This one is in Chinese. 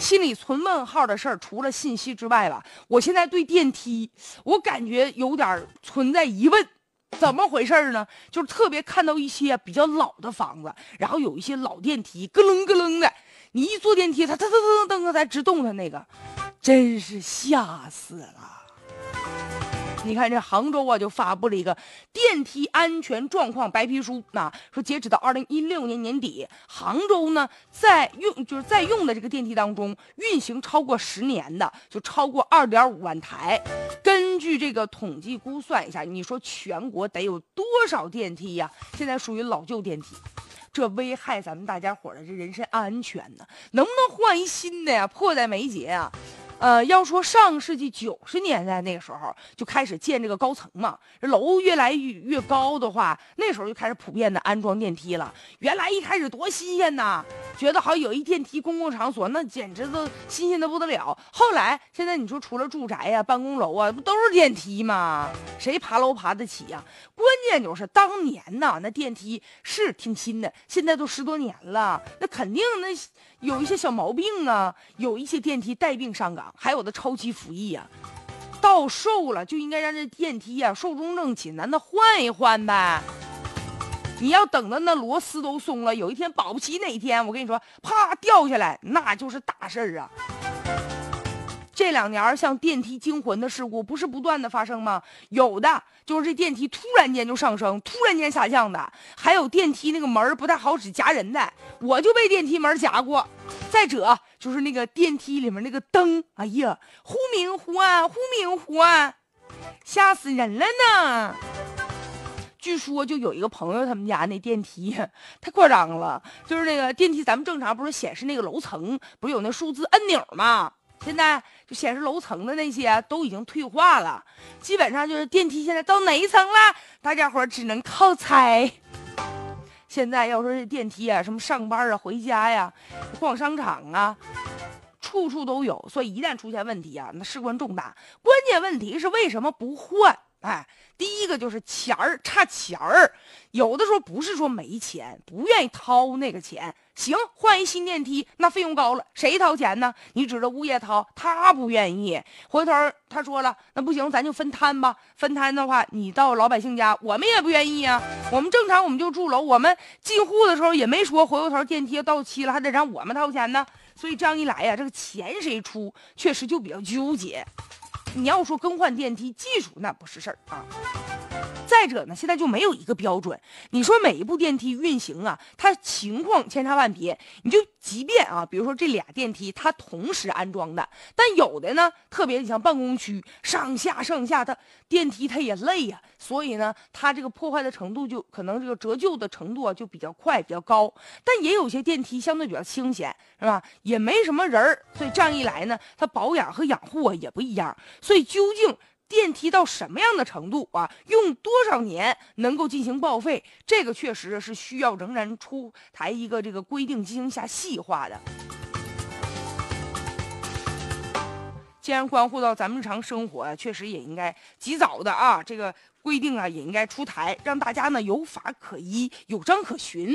心里存问号的事儿，除了信息之外吧，我现在对电梯，我感觉有点存在疑问。怎么回事呢？就是特别看到一些比较老的房子，然后有一些老电梯咯楞咯楞的，你一坐电梯，它噔噔噔噔噔噔在直动它那个，真是吓死了。你看，这杭州啊，就发布了一个电梯安全状况白皮书。那说，截止到二零一六年年底，杭州呢，在用就是在用的这个电梯当中，运行超过十年的就超过二点五万台。根据这个统计估算一下，你说全国得有多少电梯呀？现在属于老旧电梯，这危害咱们大家伙的这人身安全呢？能不能换一新的呀？迫在眉睫啊！呃，要说上世纪九十年代那个时候就开始建这个高层嘛，楼越来越越高的话，那时候就开始普遍的安装电梯了。原来一开始多新鲜呐，觉得好有一电梯公共场所，那简直都新鲜的不得了。后来现在你说除了住宅呀、办公楼啊，不都是电梯吗？谁爬楼爬得起呀？关键就是当年呐，那电梯是挺新的，现在都十多年了，那肯定那有一些小毛病啊，有一些电梯带病上岗。还有的超期服役呀，到寿了就应该让这电梯呀寿终正寝，咱那换一换呗。你要等到那螺丝都松了，有一天保不齐哪天我跟你说，啪掉下来，那就是大事儿啊。这两年像电梯惊魂的事故不是不断的发生吗？有的就是这电梯突然间就上升，突然间下降的，还有电梯那个门不太好使夹人的，我就被电梯门夹过。再者就是那个电梯里面那个灯，哎呀，忽明忽暗，忽明忽暗，吓死人了呢。据说就有一个朋友他们家那电梯太夸张了，就是那个电梯咱们正常不是显示那个楼层，不是有那数字按钮吗？现在就显示楼层的那些都已经退化了，基本上就是电梯现在到哪一层了，大家伙只能靠猜。现在要说这电梯啊，什么上班啊、回家呀、逛商场啊，处处都有，所以一旦出现问题啊，那事关重大。关键问题是为什么不换？哎，第一个就是钱儿差钱儿，有的时候不是说没钱，不愿意掏那个钱。行，换一新电梯，那费用高了，谁掏钱呢？你指着物业掏，他不愿意。回头他说了，那不行，咱就分摊吧。分摊的话，你到老百姓家，我们也不愿意呀。我们正常我们就住楼，我们进户的时候也没说回过头电梯到期了还得让我们掏钱呢。所以这样一来呀，这个钱谁出，确实就比较纠结。你要说更换电梯技术那不是事儿啊，再者呢，现在就没有一个标准。你说每一部电梯运行啊，它情况千差万别。你就即便啊，比如说这俩电梯它同时安装的，但有的呢，特别你像办公区上下上下，它电梯它也累呀，所以呢，它这个破坏的程度就可能这个折旧的程度啊就比较快比较高。但也有些电梯相对比较清闲，是吧？也没什么人儿，所以这样一来呢，它保养和养护啊也不一样。所以究竟电梯到什么样的程度啊，用多少年能够进行报废？这个确实是需要仍然出台一个这个规定进行下细化的。既然关乎到咱们日常生活，确实也应该及早的啊，这个规定啊也应该出台，让大家呢有法可依，有章可循。